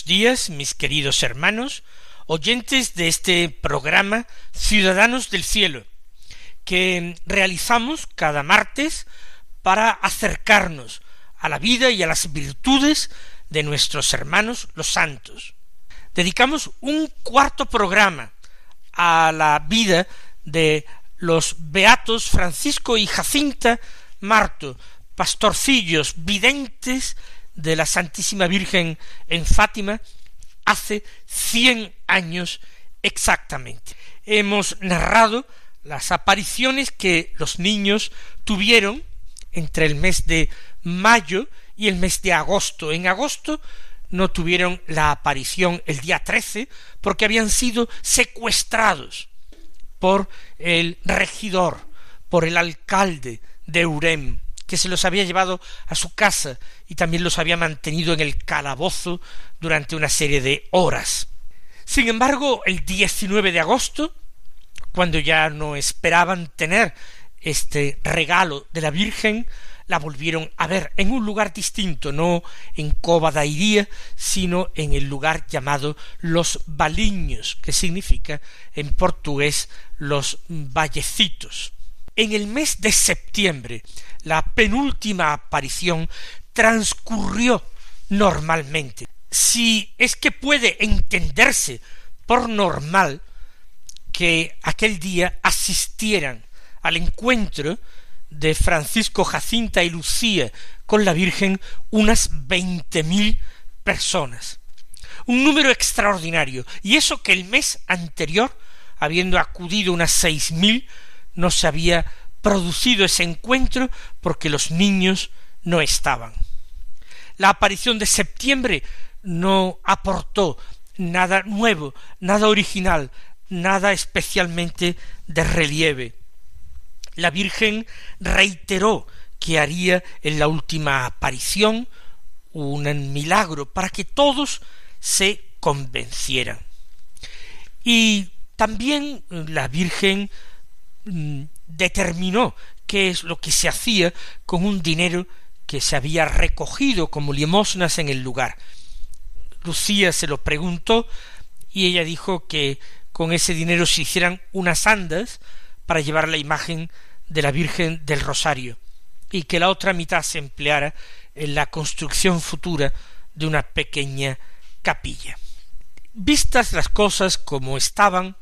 Días, mis queridos hermanos, oyentes de este programa Ciudadanos del Cielo, que realizamos cada martes para acercarnos a la vida y a las virtudes de nuestros hermanos los santos. Dedicamos un cuarto programa a la vida de los beatos Francisco y Jacinta Marto, pastorcillos videntes de la Santísima Virgen en Fátima hace cien años exactamente. Hemos narrado las apariciones que los niños tuvieron entre el mes de mayo y el mes de agosto. En agosto no tuvieron la aparición el día trece porque habían sido secuestrados por el regidor, por el alcalde de Urem, que se los había llevado a su casa y también los había mantenido en el calabozo durante una serie de horas. Sin embargo, el 19 de agosto, cuando ya no esperaban tener este regalo de la Virgen, la volvieron a ver en un lugar distinto, no en Covadairía, sino en el lugar llamado Los Baliños, que significa en portugués los vallecitos. En el mes de septiembre la penúltima aparición transcurrió normalmente. Si es que puede entenderse por normal que aquel día asistieran al encuentro de Francisco Jacinta y Lucía con la Virgen unas veinte mil personas. Un número extraordinario. Y eso que el mes anterior, habiendo acudido unas seis mil, no se había producido ese encuentro porque los niños no estaban. La aparición de septiembre no aportó nada nuevo, nada original, nada especialmente de relieve. La Virgen reiteró que haría en la última aparición un milagro para que todos se convencieran. Y también la Virgen determinó qué es lo que se hacía con un dinero que se había recogido como limosnas en el lugar. Lucía se lo preguntó y ella dijo que con ese dinero se hicieran unas andas para llevar la imagen de la Virgen del Rosario y que la otra mitad se empleara en la construcción futura de una pequeña capilla. Vistas las cosas como estaban,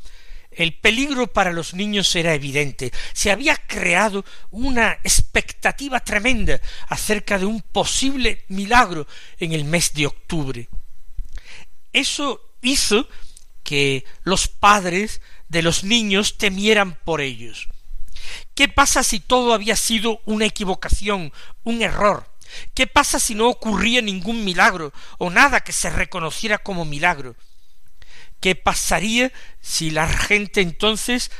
el peligro para los niños era evidente. Se había creado una expectativa tremenda acerca de un posible milagro en el mes de octubre. Eso hizo que los padres de los niños temieran por ellos. ¿Qué pasa si todo había sido una equivocación, un error? ¿Qué pasa si no ocurría ningún milagro o nada que se reconociera como milagro? ¿Qué pasaría si la gente entonces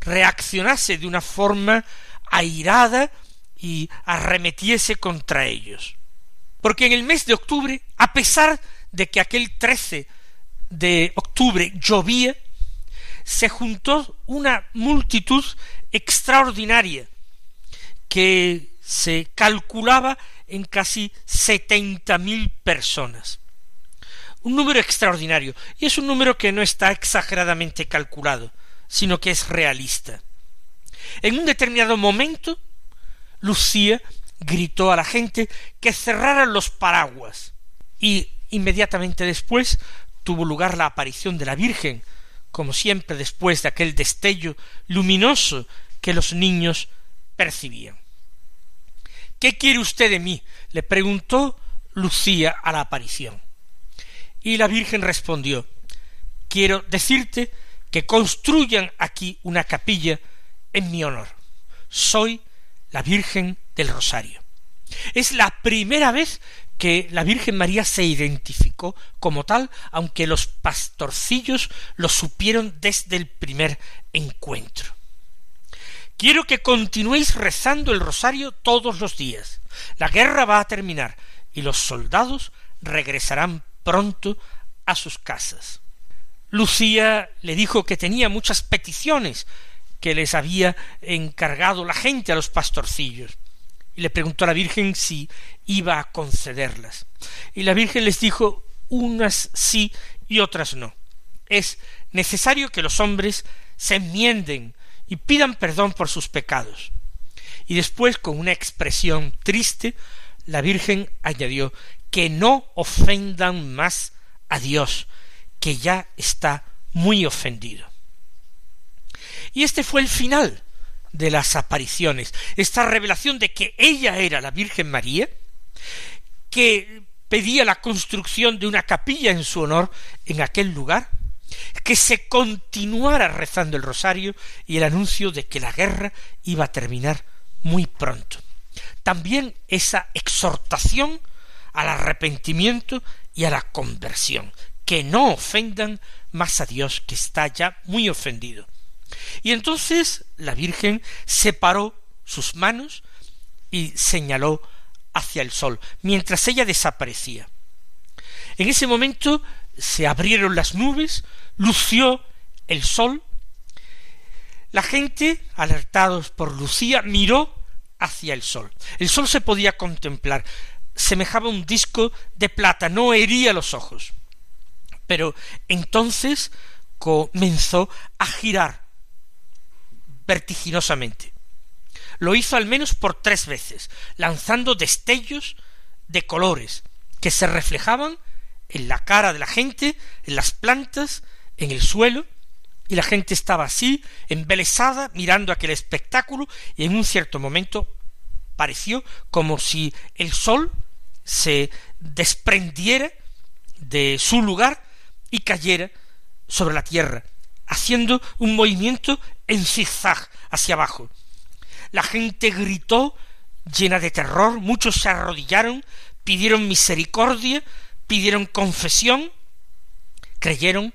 reaccionase de una forma airada y arremetiese contra ellos? Porque en el mes de octubre, a pesar de que aquel 13 de octubre llovía, se juntó una multitud extraordinaria que se calculaba en casi setenta mil personas un número extraordinario, y es un número que no está exageradamente calculado, sino que es realista. En un determinado momento, Lucía gritó a la gente que cerraran los paraguas, y inmediatamente después tuvo lugar la aparición de la Virgen, como siempre después de aquel destello luminoso que los niños percibían. ¿Qué quiere usted de mí? le preguntó Lucía a la aparición. Y la Virgen respondió Quiero decirte que construyan aquí una capilla en mi honor. Soy la Virgen del Rosario. Es la primera vez que la Virgen María se identificó como tal, aunque los pastorcillos lo supieron desde el primer encuentro. Quiero que continuéis rezando el rosario todos los días. La guerra va a terminar y los soldados regresarán pronto a sus casas. Lucía le dijo que tenía muchas peticiones que les había encargado la gente a los pastorcillos y le preguntó a la Virgen si iba a concederlas. Y la Virgen les dijo unas sí y otras no. Es necesario que los hombres se enmienden y pidan perdón por sus pecados. Y después, con una expresión triste, la Virgen añadió que no ofendan más a Dios, que ya está muy ofendido. Y este fue el final de las apariciones, esta revelación de que ella era la Virgen María, que pedía la construcción de una capilla en su honor en aquel lugar, que se continuara rezando el rosario y el anuncio de que la guerra iba a terminar muy pronto. También esa exhortación al arrepentimiento y a la conversión, que no ofendan más a Dios, que está ya muy ofendido. Y entonces la Virgen separó sus manos y señaló hacia el sol, mientras ella desaparecía. En ese momento se abrieron las nubes, lució el sol, la gente, alertados por Lucía, miró hacia el sol. El sol se podía contemplar, semejaba un disco de plata, no hería los ojos. Pero entonces comenzó a girar vertiginosamente. Lo hizo al menos por tres veces, lanzando destellos de colores que se reflejaban en la cara de la gente, en las plantas, en el suelo, y la gente estaba así, embelesada, mirando aquel espectáculo, y en un cierto momento pareció como si el sol se desprendiera de su lugar y cayera sobre la tierra, haciendo un movimiento en zigzag hacia abajo. La gente gritó llena de terror, muchos se arrodillaron, pidieron misericordia, pidieron confesión, creyeron,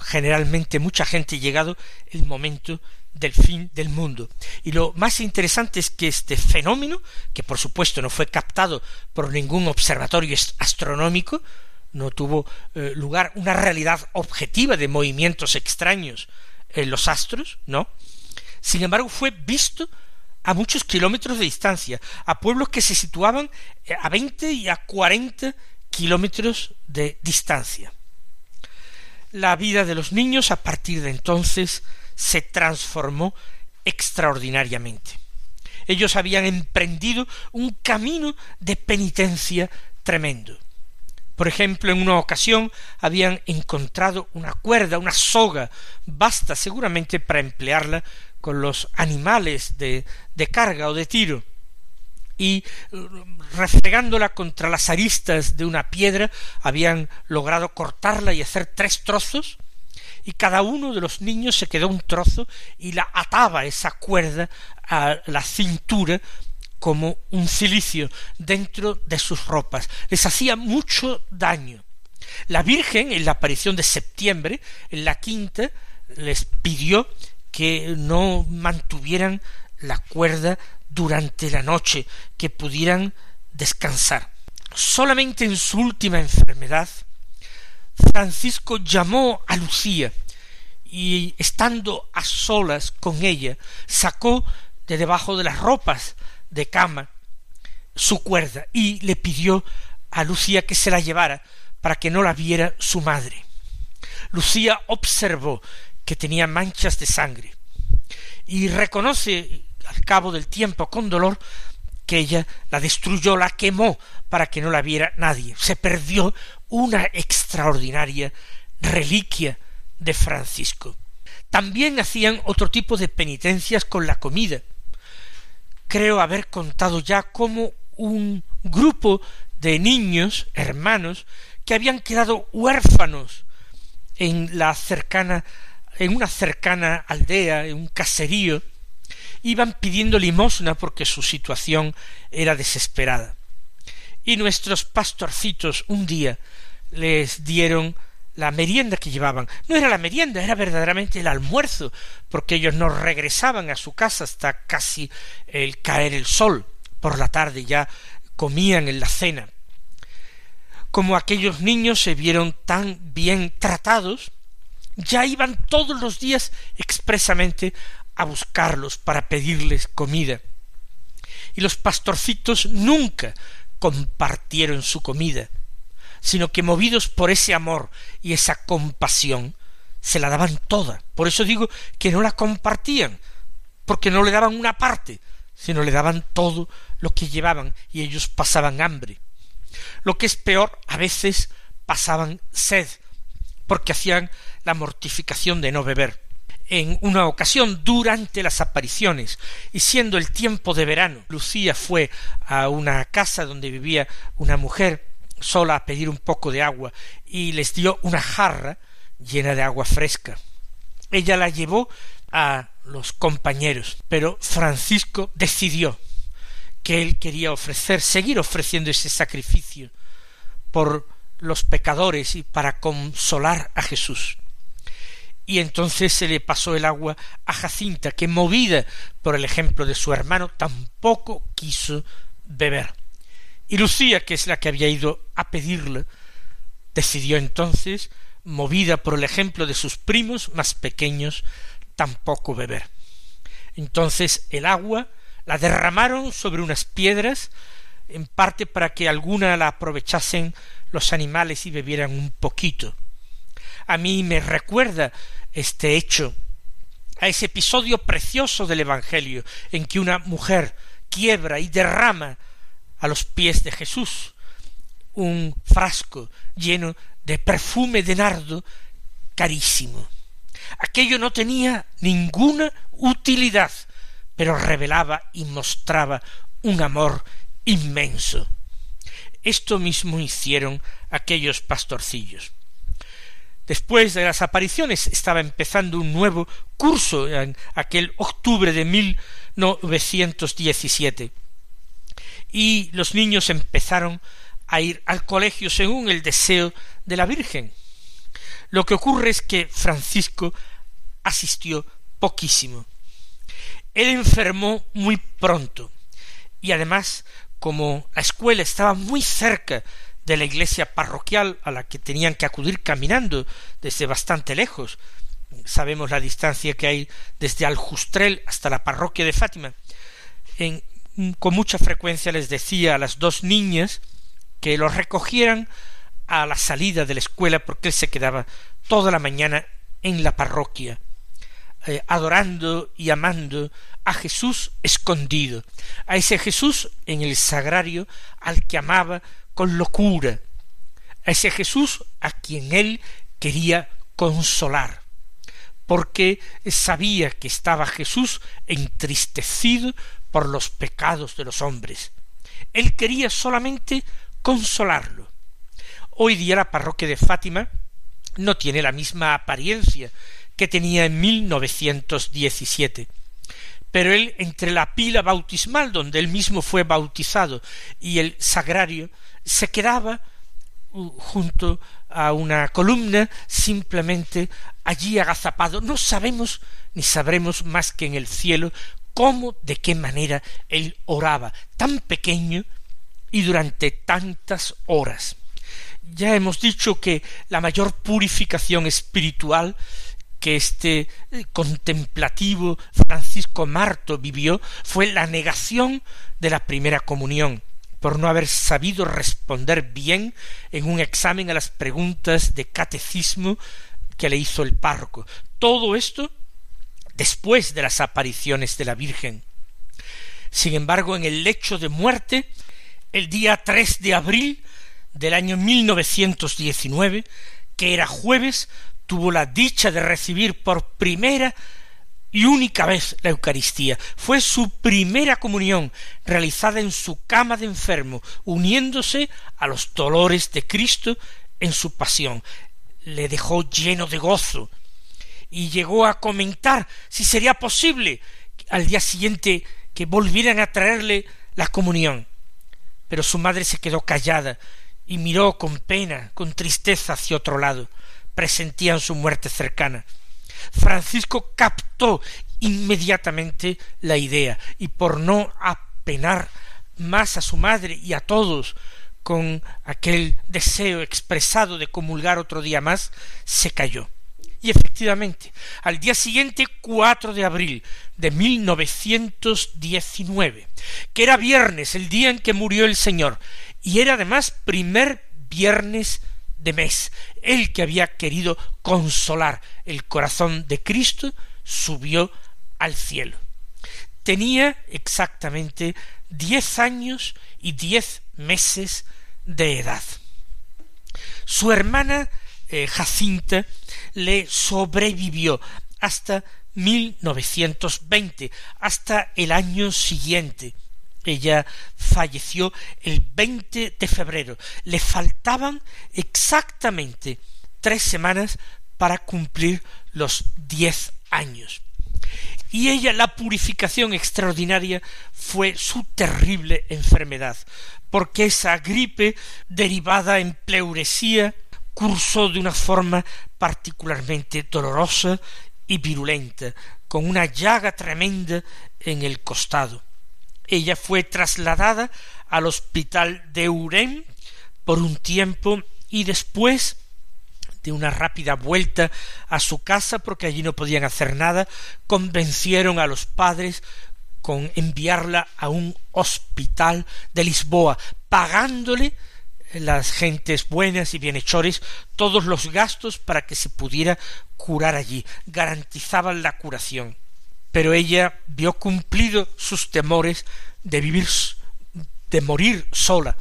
generalmente mucha gente llegado el momento del fin del mundo. Y lo más interesante es que este fenómeno, que por supuesto no fue captado por ningún observatorio astronómico, no tuvo eh, lugar una realidad objetiva de movimientos extraños en los astros, ¿no? Sin embargo, fue visto a muchos kilómetros de distancia, a pueblos que se situaban eh, a veinte y a cuarenta kilómetros de distancia. La vida de los niños a partir de entonces se transformó extraordinariamente. Ellos habían emprendido un camino de penitencia tremendo. Por ejemplo, en una ocasión habían encontrado una cuerda, una soga, basta seguramente para emplearla con los animales de, de carga o de tiro, y refregándola contra las aristas de una piedra habían logrado cortarla y hacer tres trozos, y cada uno de los niños se quedó un trozo y la ataba esa cuerda a la cintura como un cilicio dentro de sus ropas. Les hacía mucho daño. La Virgen, en la aparición de septiembre, en la quinta, les pidió que no mantuvieran la cuerda durante la noche, que pudieran descansar. Solamente en su última enfermedad, Francisco llamó a Lucía y estando a solas con ella, sacó de debajo de las ropas de cama su cuerda y le pidió a Lucía que se la llevara para que no la viera su madre. Lucía observó que tenía manchas de sangre y reconoce al cabo del tiempo con dolor que ella la destruyó, la quemó para que no la viera nadie. Se perdió una extraordinaria reliquia de Francisco. También hacían otro tipo de penitencias con la comida creo haber contado ya cómo un grupo de niños, hermanos, que habían quedado huérfanos en la cercana, en una cercana aldea, en un caserío, iban pidiendo limosna porque su situación era desesperada. Y nuestros pastorcitos un día les dieron la merienda que llevaban. No era la merienda, era verdaderamente el almuerzo, porque ellos no regresaban a su casa hasta casi el caer el sol. Por la tarde ya comían en la cena. Como aquellos niños se vieron tan bien tratados, ya iban todos los días expresamente a buscarlos para pedirles comida. Y los pastorcitos nunca compartieron su comida, sino que movidos por ese amor y esa compasión, se la daban toda. Por eso digo que no la compartían, porque no le daban una parte, sino le daban todo lo que llevaban y ellos pasaban hambre. Lo que es peor, a veces pasaban sed, porque hacían la mortificación de no beber. En una ocasión, durante las apariciones, y siendo el tiempo de verano, Lucía fue a una casa donde vivía una mujer sola a pedir un poco de agua y les dio una jarra llena de agua fresca. Ella la llevó a los compañeros, pero Francisco decidió que él quería ofrecer, seguir ofreciendo ese sacrificio por los pecadores y para consolar a Jesús. Y entonces se le pasó el agua a Jacinta, que movida por el ejemplo de su hermano, tampoco quiso beber. Y Lucía, que es la que había ido a pedirle, decidió entonces, movida por el ejemplo de sus primos más pequeños, tampoco beber. Entonces el agua la derramaron sobre unas piedras, en parte para que alguna la aprovechasen los animales y bebieran un poquito. A mí me recuerda este hecho a ese episodio precioso del Evangelio en que una mujer quiebra y derrama a los pies de Jesús un frasco lleno de perfume de nardo carísimo. Aquello no tenía ninguna utilidad, pero revelaba y mostraba un amor inmenso. Esto mismo hicieron aquellos pastorcillos. Después de las apariciones estaba empezando un nuevo curso en aquel octubre de 1917 y los niños empezaron a ir al colegio según el deseo de la Virgen. Lo que ocurre es que Francisco asistió poquísimo. Él enfermó muy pronto y además como la escuela estaba muy cerca de la iglesia parroquial a la que tenían que acudir caminando desde bastante lejos, sabemos la distancia que hay desde Aljustrel hasta la parroquia de Fátima, con mucha frecuencia les decía a las dos niñas que lo recogieran a la salida de la escuela porque él se quedaba toda la mañana en la parroquia, eh, adorando y amando a Jesús escondido, a ese Jesús en el sagrario al que amaba con locura, a ese Jesús a quien él quería consolar, porque sabía que estaba Jesús entristecido por los pecados de los hombres. Él quería solamente consolarlo. Hoy día la parroquia de Fátima no tiene la misma apariencia que tenía en 1917. Pero él, entre la pila bautismal donde él mismo fue bautizado y el sagrario, se quedaba junto a una columna simplemente allí agazapado. No sabemos ni sabremos más que en el cielo cómo, de qué manera él oraba, tan pequeño y durante tantas horas. Ya hemos dicho que la mayor purificación espiritual que este eh, contemplativo Francisco Marto vivió fue la negación de la primera comunión, por no haber sabido responder bien en un examen a las preguntas de catecismo que le hizo el párroco. Todo esto después de las apariciones de la Virgen. Sin embargo, en el lecho de muerte, el día 3 de abril del año 1919, que era jueves, tuvo la dicha de recibir por primera y única vez la Eucaristía. Fue su primera comunión realizada en su cama de enfermo, uniéndose a los dolores de Cristo en su pasión. Le dejó lleno de gozo y llegó a comentar si sería posible al día siguiente que volvieran a traerle la comunión. Pero su madre se quedó callada y miró con pena, con tristeza hacia otro lado. Presentían su muerte cercana. Francisco captó inmediatamente la idea y por no apenar más a su madre y a todos con aquel deseo expresado de comulgar otro día más, se cayó. Y efectivamente, al día siguiente, 4 de abril de 1919, que era viernes, el día en que murió el Señor, y era además primer viernes de mes. El que había querido consolar el corazón de Cristo subió al cielo. Tenía exactamente diez años y diez meses de edad. Su hermana eh, Jacinta le sobrevivió hasta 1920, hasta el año siguiente, ella falleció el 20 de febrero. Le faltaban exactamente tres semanas para cumplir los diez años. Y ella, la purificación extraordinaria fue su terrible enfermedad, porque esa gripe derivada en pleuresía cursó de una forma particularmente dolorosa y virulenta, con una llaga tremenda en el costado. Ella fue trasladada al hospital de Urén por un tiempo y después de una rápida vuelta a su casa porque allí no podían hacer nada, convencieron a los padres con enviarla a un hospital de Lisboa, pagándole las gentes buenas y bienhechores todos los gastos para que se pudiera curar allí, garantizaban la curación pero ella vio cumplido sus temores de vivir de morir sola,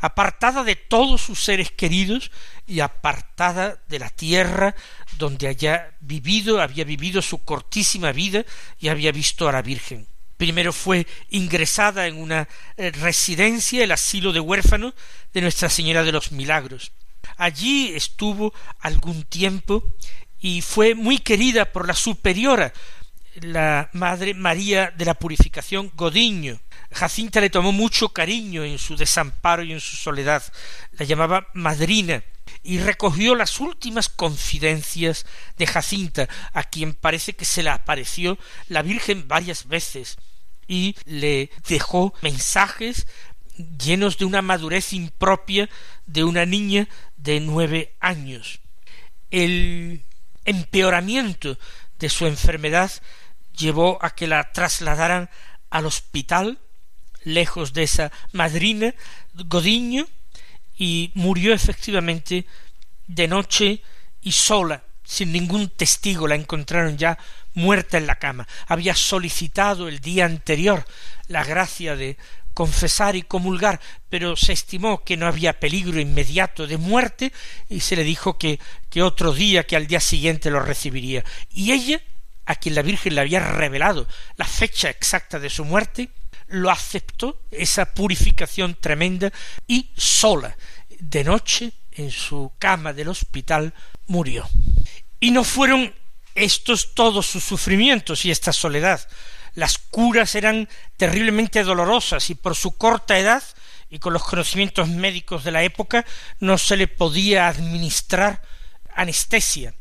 apartada de todos sus seres queridos y apartada de la tierra donde haya vivido, había vivido su cortísima vida y había visto a la Virgen. Primero fue ingresada en una eh, residencia, el asilo de huérfanos de Nuestra Señora de los Milagros. Allí estuvo algún tiempo y fue muy querida por la superiora la Madre María de la Purificación Godiño. Jacinta le tomó mucho cariño en su desamparo y en su soledad. La llamaba madrina y recogió las últimas confidencias de Jacinta, a quien parece que se le apareció la Virgen varias veces y le dejó mensajes llenos de una madurez impropia de una niña de nueve años. El empeoramiento de su enfermedad llevó a que la trasladaran al hospital, lejos de esa madrina, Godiño, y murió efectivamente de noche y sola, sin ningún testigo, la encontraron ya muerta en la cama. Había solicitado el día anterior la gracia de confesar y comulgar, pero se estimó que no había peligro inmediato de muerte y se le dijo que, que otro día, que al día siguiente lo recibiría. Y ella a quien la Virgen le había revelado la fecha exacta de su muerte, lo aceptó, esa purificación tremenda, y sola, de noche, en su cama del hospital, murió. Y no fueron estos todos sus sufrimientos y esta soledad. Las curas eran terriblemente dolorosas y por su corta edad y con los conocimientos médicos de la época no se le podía administrar anestesia,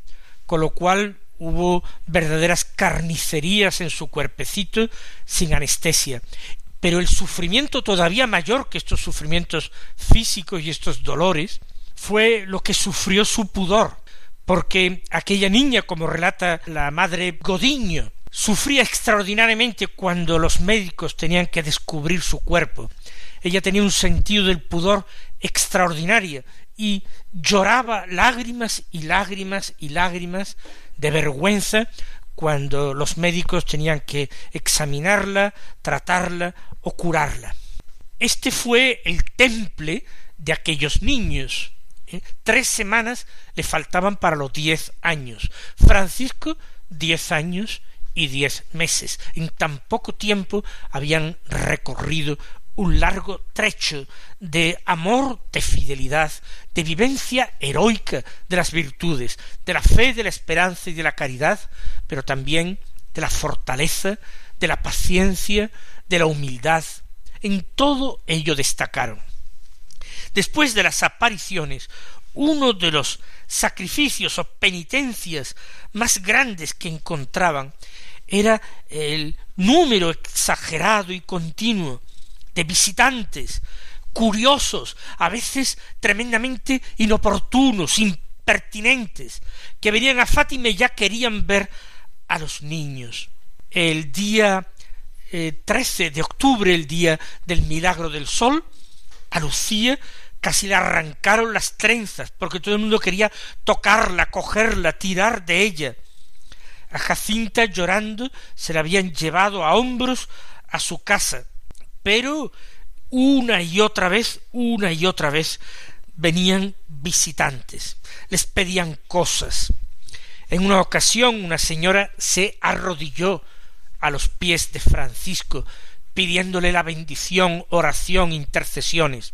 con lo cual hubo verdaderas carnicerías en su cuerpecito sin anestesia. Pero el sufrimiento todavía mayor que estos sufrimientos físicos y estos dolores fue lo que sufrió su pudor, porque aquella niña, como relata la madre Godiño, sufría extraordinariamente cuando los médicos tenían que descubrir su cuerpo. Ella tenía un sentido del pudor extraordinario y lloraba lágrimas y lágrimas y lágrimas de vergüenza cuando los médicos tenían que examinarla, tratarla o curarla. Este fue el temple de aquellos niños. ¿eh? Tres semanas le faltaban para los diez años. Francisco, diez años y diez meses. En tan poco tiempo habían recorrido un largo trecho de amor, de fidelidad, de vivencia heroica de las virtudes, de la fe, de la esperanza y de la caridad, pero también de la fortaleza, de la paciencia, de la humildad. En todo ello destacaron. Después de las apariciones, uno de los sacrificios o penitencias más grandes que encontraban era el número exagerado y continuo de visitantes, curiosos, a veces tremendamente inoportunos, impertinentes, que venían a Fátima y ya querían ver a los niños. El día eh, trece de octubre, el día del milagro del sol, a Lucía casi le arrancaron las trenzas, porque todo el mundo quería tocarla, cogerla, tirar de ella. A Jacinta llorando se la habían llevado a hombros a su casa, pero una y otra vez, una y otra vez venían visitantes, les pedían cosas. En una ocasión una señora se arrodilló a los pies de Francisco, pidiéndole la bendición, oración, intercesiones.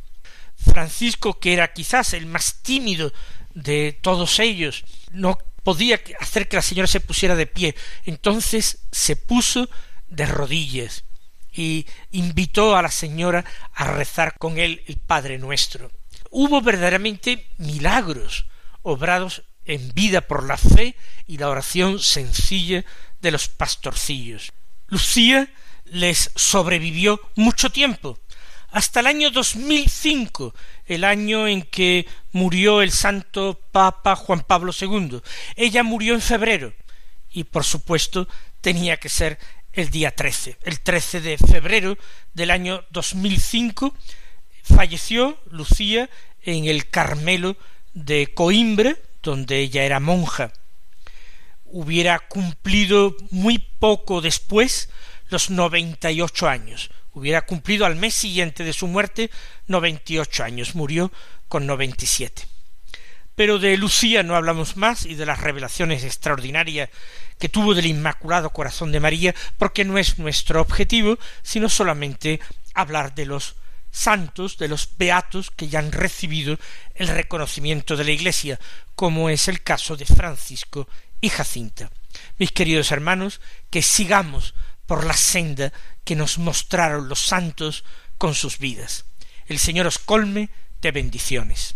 Francisco, que era quizás el más tímido de todos ellos, no podía hacer que la señora se pusiera de pie. Entonces se puso de rodillas y invitó a la señora a rezar con él el Padre Nuestro. Hubo verdaderamente milagros obrados en vida por la fe y la oración sencilla de los pastorcillos. Lucía les sobrevivió mucho tiempo, hasta el año 2005, el año en que murió el santo Papa Juan Pablo II. Ella murió en febrero y, por supuesto, tenía que ser el día 13. El 13 de febrero del año 2005 falleció Lucía en el Carmelo de Coimbra, donde ella era monja. Hubiera cumplido muy poco después los noventa y ocho años. Hubiera cumplido al mes siguiente de su muerte noventa y ocho años. Murió con noventa y siete. Pero de Lucía no hablamos más y de las revelaciones extraordinarias que tuvo del Inmaculado Corazón de María, porque no es nuestro objetivo, sino solamente hablar de los santos, de los beatos que ya han recibido el reconocimiento de la Iglesia, como es el caso de Francisco y Jacinta. Mis queridos hermanos, que sigamos por la senda que nos mostraron los santos con sus vidas. El Señor os colme de bendiciones.